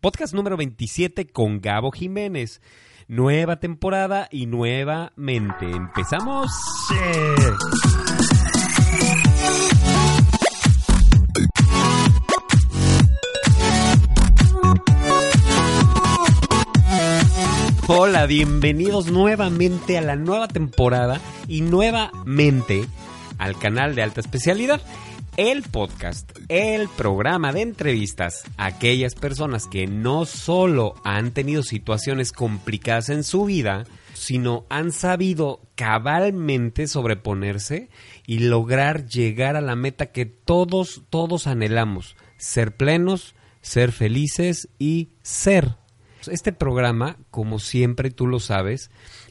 podcast número 27 con Gabo Jiménez. Nueva temporada y nuevamente empezamos. Hola, bienvenidos nuevamente a la nueva temporada y nuevamente al canal de alta especialidad el podcast, el programa de entrevistas a aquellas personas que no solo han tenido situaciones complicadas en su vida, sino han sabido cabalmente sobreponerse y lograr llegar a la meta que todos, todos anhelamos, ser plenos, ser felices y ser. Este programa, como siempre tú lo sabes,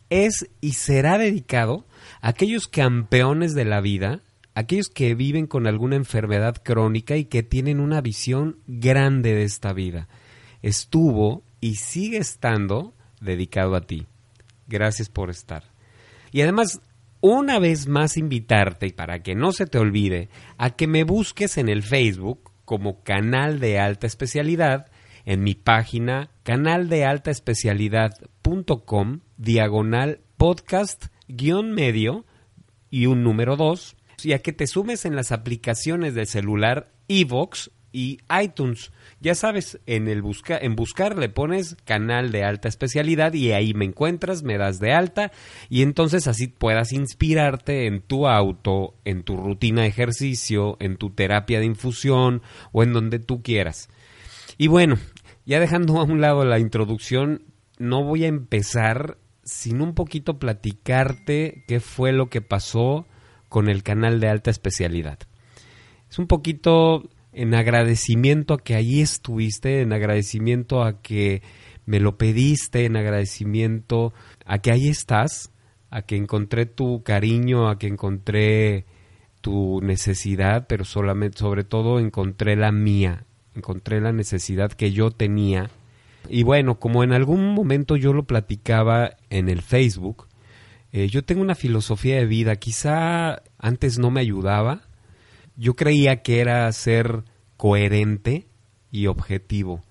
es y será dedicado a aquellos campeones de la vida aquellos que viven con alguna enfermedad crónica y que tienen una visión grande de esta vida. Estuvo y sigue estando dedicado a ti. Gracias por estar. Y además, una vez más invitarte, para que no se te olvide, a que me busques en el Facebook como canal de alta especialidad, en mi página canaldealtaespecialidad.com, diagonal podcast guion medio y un número 2 y a que te sumes en las aplicaciones del celular Evox y iTunes. Ya sabes, en el busca, en buscar le pones canal de alta especialidad y ahí me encuentras, me das de alta y entonces así puedas inspirarte en tu auto, en tu rutina de ejercicio, en tu terapia de infusión o en donde tú quieras. Y bueno, ya dejando a un lado la introducción, no voy a empezar sin un poquito platicarte qué fue lo que pasó con el canal de alta especialidad. Es un poquito en agradecimiento a que allí estuviste, en agradecimiento a que me lo pediste, en agradecimiento a que ahí estás, a que encontré tu cariño, a que encontré tu necesidad, pero solamente, sobre todo encontré la mía, encontré la necesidad que yo tenía. Y bueno, como en algún momento yo lo platicaba en el Facebook, eh, yo tengo una filosofía de vida, quizá antes no me ayudaba. Yo creía que era ser coherente y objetivo.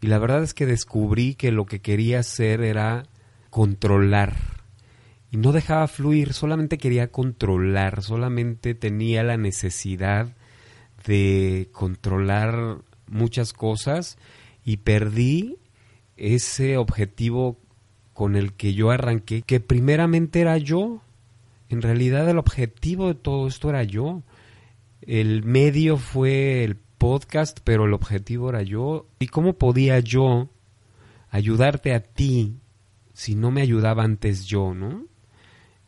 Y la verdad es que descubrí que lo que quería hacer era controlar. Y no dejaba fluir, solamente quería controlar, solamente tenía la necesidad de controlar muchas cosas y perdí ese objetivo con el que yo arranqué, que primeramente era yo. En realidad el objetivo de todo esto era yo. El medio fue el podcast, pero el objetivo era yo. ¿Y cómo podía yo ayudarte a ti si no me ayudaba antes yo, no?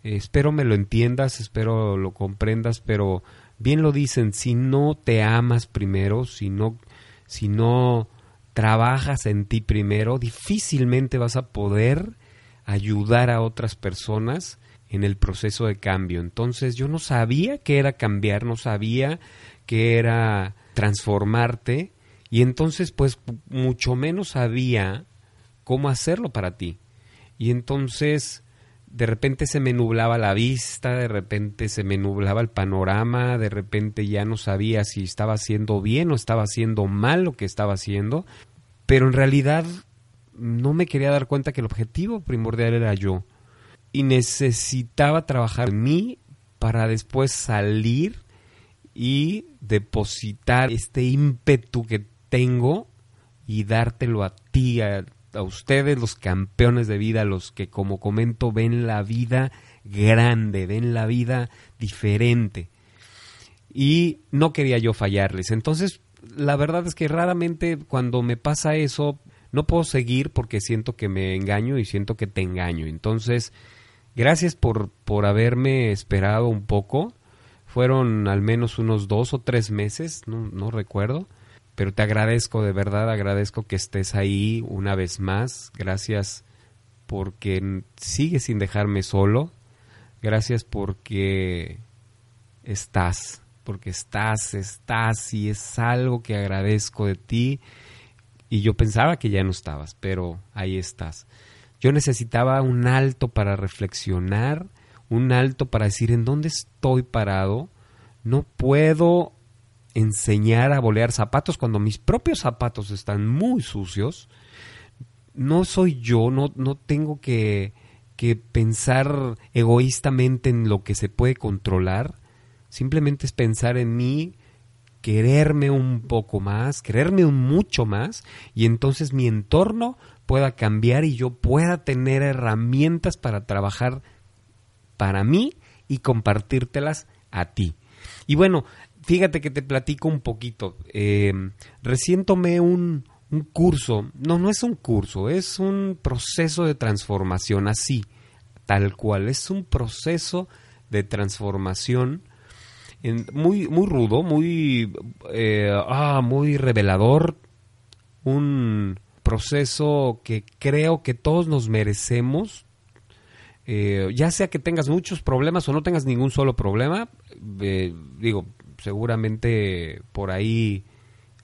espero me lo entiendas, espero lo comprendas, pero bien lo dicen, si no te amas primero, si no, si no trabajas en ti primero, difícilmente vas a poder ayudar a otras personas en el proceso de cambio. Entonces yo no sabía qué era cambiar, no sabía qué era transformarte y entonces pues mucho menos sabía cómo hacerlo para ti. Y entonces de repente se me nublaba la vista, de repente se me nublaba el panorama, de repente ya no sabía si estaba haciendo bien o estaba haciendo mal lo que estaba haciendo, pero en realidad no me quería dar cuenta que el objetivo primordial era yo y necesitaba trabajar en mí para después salir y depositar este ímpetu que tengo y dártelo a ti, a, ustedes, los campeones de vida, los que como comento ven la vida grande, ven la vida diferente. Y no quería yo fallarles. Entonces, la verdad es que raramente cuando me pasa eso, no puedo seguir porque siento que me engaño y siento que te engaño. Entonces, gracias por, por haberme esperado un poco. Fueron al menos unos dos o tres meses, no, no recuerdo. Pero te agradezco, de verdad agradezco que estés ahí una vez más. Gracias porque sigues sin dejarme solo. Gracias porque estás, porque estás, estás y es algo que agradezco de ti y yo pensaba que ya no estabas, pero ahí estás. Yo necesitaba un alto para reflexionar, un alto para decir en dónde estoy parado. No puedo enseñar a bolear zapatos cuando mis propios zapatos están muy sucios. No soy yo, no, no tengo que, que pensar egoístamente en lo que se puede controlar. Simplemente es pensar en mí, quererme un poco más, quererme un mucho más, y entonces mi entorno pueda cambiar y yo pueda tener herramientas para trabajar para mí y compartírtelas a ti. Y bueno, fíjate que te platico un poquito. Eh, recién tomé un, un curso, no, no es un curso, es un proceso de transformación así, tal cual, es un proceso de transformación muy, muy rudo, muy, eh, ah, muy revelador, un proceso que creo que todos nos merecemos, eh, ya sea que tengas muchos problemas o no tengas ningún solo problema, eh, digo, seguramente por ahí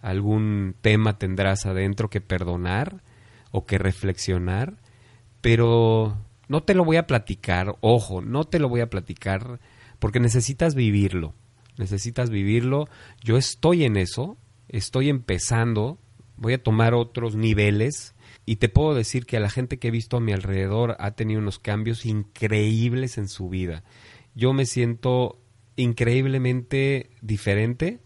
algún tema tendrás adentro que perdonar o que reflexionar, pero no te lo voy a platicar, ojo, no te lo voy a platicar porque necesitas vivirlo, necesitas vivirlo, yo estoy en eso, estoy empezando, voy a tomar otros niveles y te puedo decir que a la gente que he visto a mi alrededor ha tenido unos cambios increíbles en su vida. Yo me siento increíblemente diferente.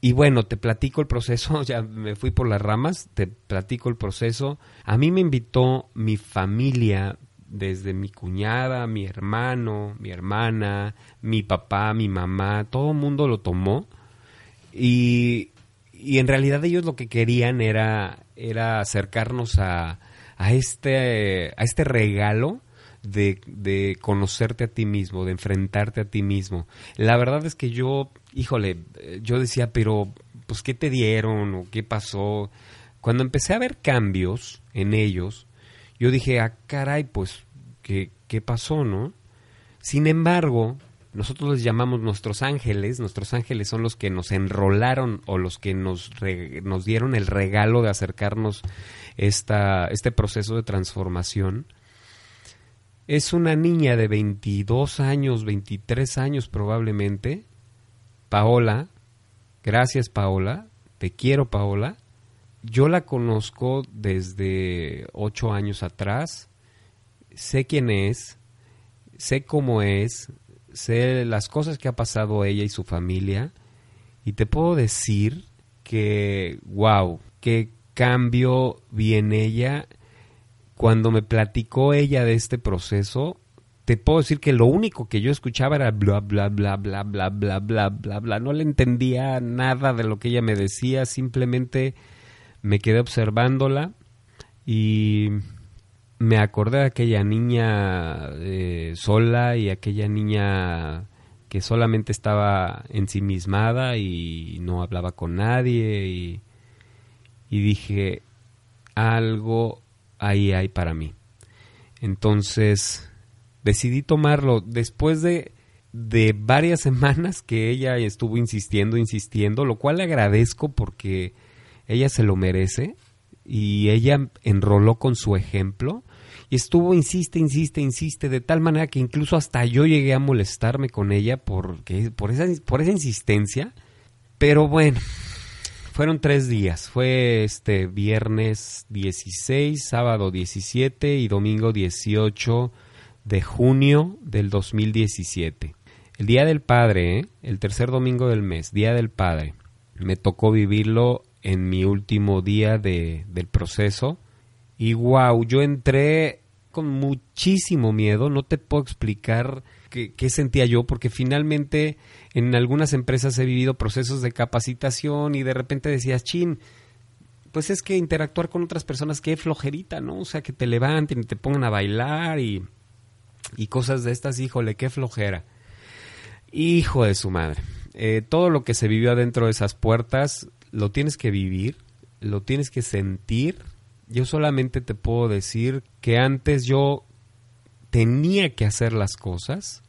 Y bueno, te platico el proceso, ya me fui por las ramas, te platico el proceso. A mí me invitó mi familia, desde mi cuñada, mi hermano, mi hermana, mi papá, mi mamá, todo el mundo lo tomó. Y, y en realidad ellos lo que querían era era acercarnos a, a, este, a este regalo de, de, conocerte a ti mismo, de enfrentarte a ti mismo. La verdad es que yo, híjole, yo decía, pero, pues, ¿qué te dieron o qué pasó? Cuando empecé a ver cambios en ellos, yo dije, ah, caray, pues, ¿qué, qué pasó, no? Sin embargo, nosotros les llamamos nuestros ángeles, nuestros ángeles son los que nos enrolaron o los que nos, nos dieron el regalo de acercarnos esta, este proceso de transformación. Es una niña de 22 años, 23 años probablemente, Paola, gracias Paola, te quiero Paola, yo la conozco desde ocho años atrás, sé quién es, sé cómo es, sé las cosas que ha pasado ella y su familia y te puedo decir que, wow, qué cambio vi en ella. Cuando me platicó ella de este proceso, te puedo decir que lo único que yo escuchaba era bla, bla, bla, bla, bla, bla, bla, bla, bla. No le entendía nada de lo que ella me decía, simplemente me quedé observándola y me acordé de aquella niña eh, sola y aquella niña que solamente estaba ensimismada y no hablaba con nadie y, y dije algo ahí hay para mí entonces decidí tomarlo. Después de de varias semanas que ella estuvo insistiendo insistiendo lo cual le agradezco porque ella se lo merece y ella enroló con su ejemplo y estuvo, insiste, insiste, insiste, de tal manera que incluso hasta yo llegué a molestarme con ella porque, por, esa, por esa insistencia. Pero bueno, fueron tres días. Fue este viernes 16, sábado 17 y domingo 18 de junio del 2017. El Día del Padre, ¿eh? el tercer domingo del mes, Día del Padre. Me tocó vivirlo en mi último día de, del proceso. Y wow, yo entré con muchísimo miedo, no te puedo explicar qué, qué, sentía yo, porque finalmente en algunas empresas he vivido procesos de capacitación y de repente decías, chin, pues es que interactuar con otras personas, qué flojerita, ¿no? O sea, que te levanten y te pongan a bailar y, y cosas de estas, híjole, qué flojera. Hijo de su madre. Eh, todo lo que se vivió adentro de esas puertas lo tienes que vivir, lo tienes que sentir. Yo solamente te puedo decir que antes yo tenía que hacer las cosas.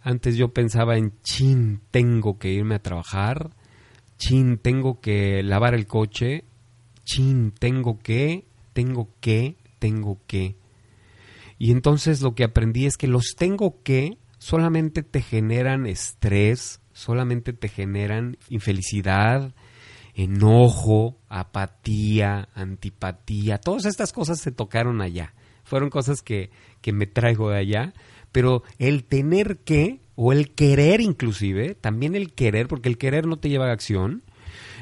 Antes yo pensaba en, chin, tengo que irme a trabajar. Chin, tengo que lavar el coche. Chin, tengo que, tengo que, tengo que. Y entonces lo que aprendí es que los tengo que solamente te generan estrés, solamente te generan infelicidad, enojo, apatía, antipatía, todas estas cosas se tocaron allá. Fueron cosas que, que me traigo de allá, pero el tener que, o el querer inclusive, también el querer, porque el querer no te lleva a acción,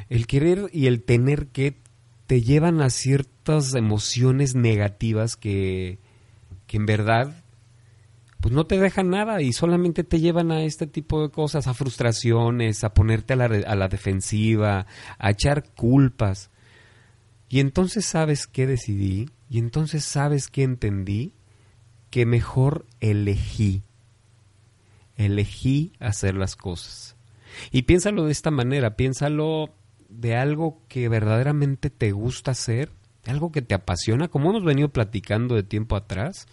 el querer y el tener que te llevan a ciertas emociones negativas que, que en verdad pues no te dejan nada y solamente te llevan a este tipo de cosas, a frustraciones, a ponerte a la, a la defensiva, a echar culpas. Y entonces sabes qué decidí, y entonces sabes qué entendí, que mejor elegí, elegí hacer las cosas. Y piénsalo de esta manera, piénsalo de algo que verdaderamente te gusta hacer, algo que te apasiona, como hemos venido platicando de tiempo atrás,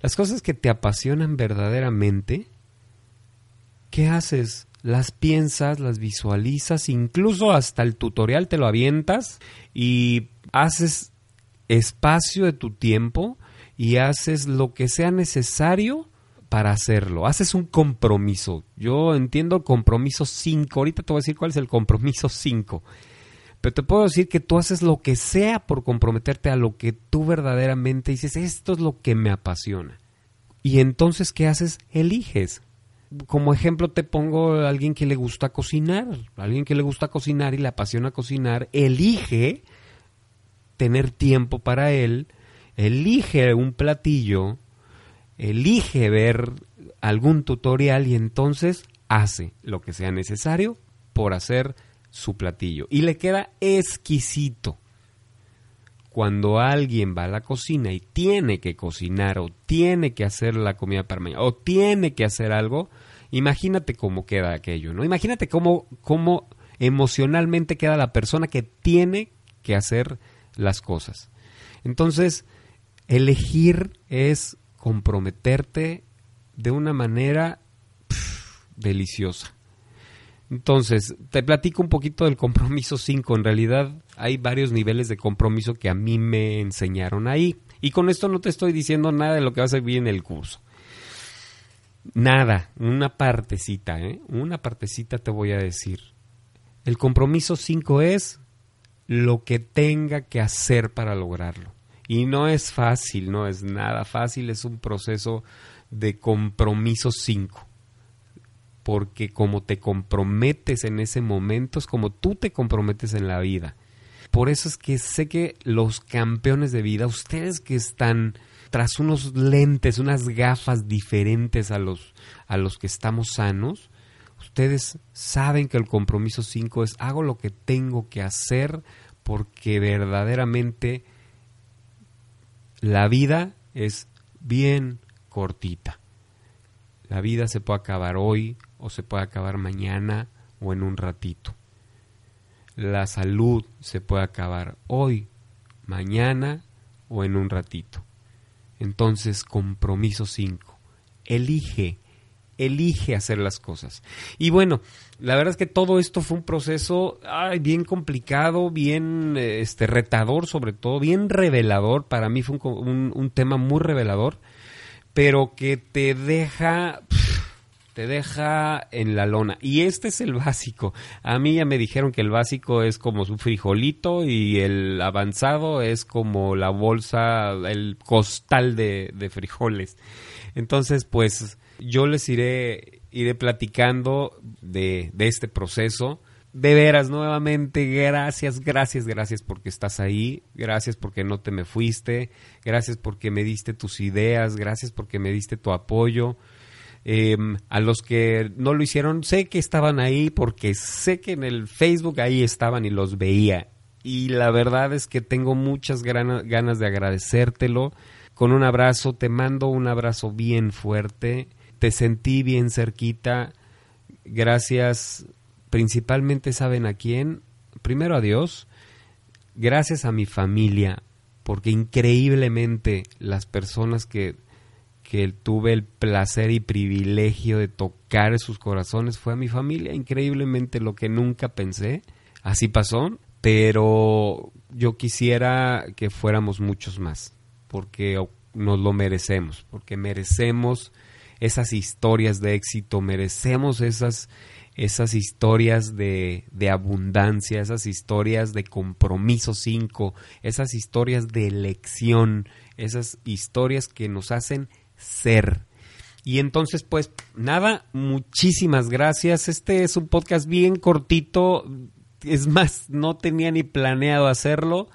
las cosas que te apasionan verdaderamente, ¿qué haces? Las piensas, las visualizas, incluso hasta el tutorial te lo avientas y haces espacio de tu tiempo y haces lo que sea necesario para hacerlo. Haces un compromiso. Yo entiendo compromiso 5. Ahorita te voy a decir cuál es el compromiso 5. Pero te puedo decir que tú haces lo que sea por comprometerte a lo que tú verdaderamente dices, esto es lo que me apasiona. Y entonces, ¿qué haces? Eliges. Como ejemplo te pongo a alguien que le gusta cocinar, alguien que le gusta cocinar y le apasiona cocinar, elige tener tiempo para él, elige un platillo, elige ver algún tutorial y entonces hace lo que sea necesario por hacer su platillo. Y le queda exquisito. Cuando alguien va a la cocina y tiene que cocinar o tiene que hacer la comida para mañana o tiene que hacer algo, imagínate cómo queda aquello, ¿no? Imagínate cómo, cómo emocionalmente queda la persona que tiene que hacer las cosas. Entonces, elegir es comprometerte de una manera deliciosa. Entonces, te platico un poquito del compromiso 5. En realidad hay varios niveles de compromiso que a mí me enseñaron ahí. Y con esto no te estoy diciendo nada de lo que vas a vivir en el curso. Nada, una partecita, ¿eh? Una partecita te voy a decir. El compromiso 5 es lo que tenga que hacer para lograrlo. Y no es fácil, no es nada fácil, es un proceso de compromiso 5 porque como te comprometes en ese momento es como tú te comprometes en la vida. Por eso es que sé que los campeones de vida, ustedes que están tras unos lentes, unas gafas diferentes a los, a los que estamos sanos, ustedes saben que el compromiso 5 es hago lo que tengo que hacer porque verdaderamente la vida es bien cortita. La vida se puede acabar hoy, o se puede acabar mañana o en un ratito. La salud se puede acabar hoy, mañana o en un ratito. Entonces, compromiso 5. Elige, elige hacer las cosas. Y bueno, la verdad es que todo esto fue un proceso bien complicado, bien este, retador sobre todo, bien revelador. Para mí fue un, un, tema muy revelador, pero que te deja te deja en la lona. Y este es el básico. A mí ya me dijeron que el básico es como su frijolito y el avanzado es como la bolsa, el costal de, frijoles. Entonces, pues yo les iré, iré platicando de, de este proceso. De veras, nuevamente, gracias, gracias, gracias porque estás ahí, gracias porque no te me fuiste, gracias porque me diste tus ideas, gracias porque me diste tu apoyo. Em, a los que no lo hicieron, sé que estaban ahí porque sé que en el Facebook ahí estaban y los veía. Y la verdad es que tengo muchas ganas de agradecértelo. Con un abrazo, te mando un abrazo bien fuerte. Te sentí bien cerquita. Gracias, principalmente, ¿saben a quién? Primero a Dios. Gracias a mi familia, porque increíblemente las personas que que tuve el placer y privilegio de tocar sus corazones fue a mi familia, increíblemente lo que nunca pensé, así pasó, pero yo quisiera que fuéramos muchos más, porque nos lo merecemos, porque merecemos esas historias de éxito, merecemos esas esas historias de, de abundancia, esas historias de compromiso 5, esas historias de elección, esas historias que nos hacen ser. Y entonces, pues nada, muchísimas gracias. Este es un podcast bien cortito. Es más, no tenía ni planeado hacerlo.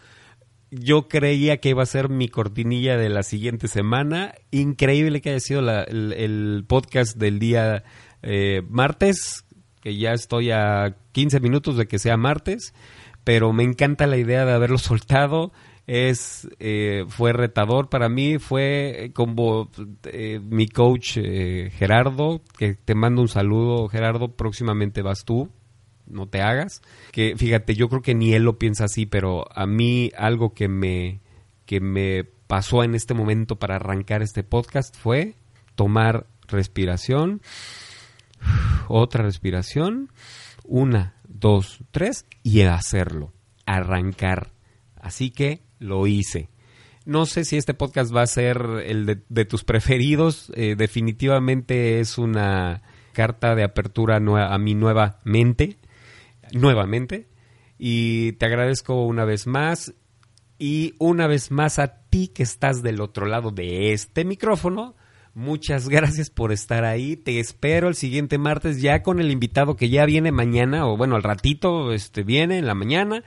Yo creía que iba a ser mi cortinilla de la siguiente semana. Increíble que haya sido el, podcast del día eh, martes, que ya estoy a 15 minutos de que sea martes, pero me encanta la idea de haberlo soltado. Es eh, fue retador para mí fue como eh, mi coach eh, Gerardo que te mando un saludo Gerardo próximamente vas tú no te hagas. Que fíjate yo creo que ni él lo piensa así pero a mí algo que me que me pasó en este momento para arrancar este podcast fue tomar respiración otra respiración una dos tres y hacerlo arrancar así que lo hice. No sé si este podcast va a ser el de, tus preferidos. Eh, definitivamente es una carta de apertura a mi nueva mente. Nuevamente. Y te agradezco una vez más. Y una vez más a ti que estás del otro lado de este micrófono. Muchas gracias por estar ahí. Te espero el siguiente martes ya con el invitado que ya viene mañana, o bueno, al ratito este, viene en la mañana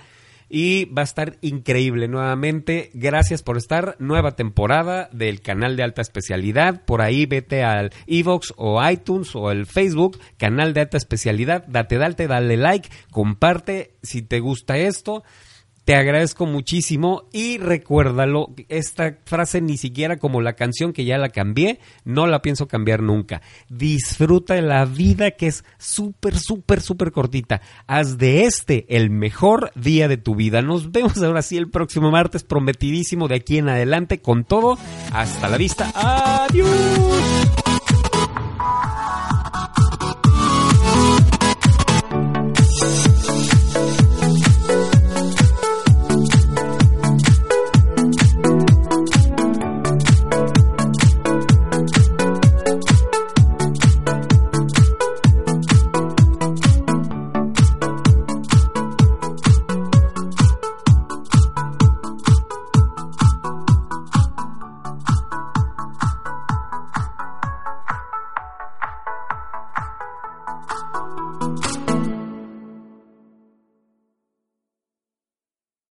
y va a estar increíble nuevamente. Gracias por estar. Nueva temporada del canal de alta especialidad. Por ahí vete al Evox o iTunes o el Facebook, canal de alta especialidad. Date, date, dale like, comparte si te gusta esto. Te agradezco muchísimo y recuérdalo, esta frase ni siquiera como la canción que ya la cambié, no la pienso cambiar nunca. Disfruta de la vida que es súper, súper, súper cortita. Haz de este el mejor día de tu vida. Nos vemos ahora sí el próximo martes, prometidísimo de aquí en adelante con todo. Hasta la vista. Adiós.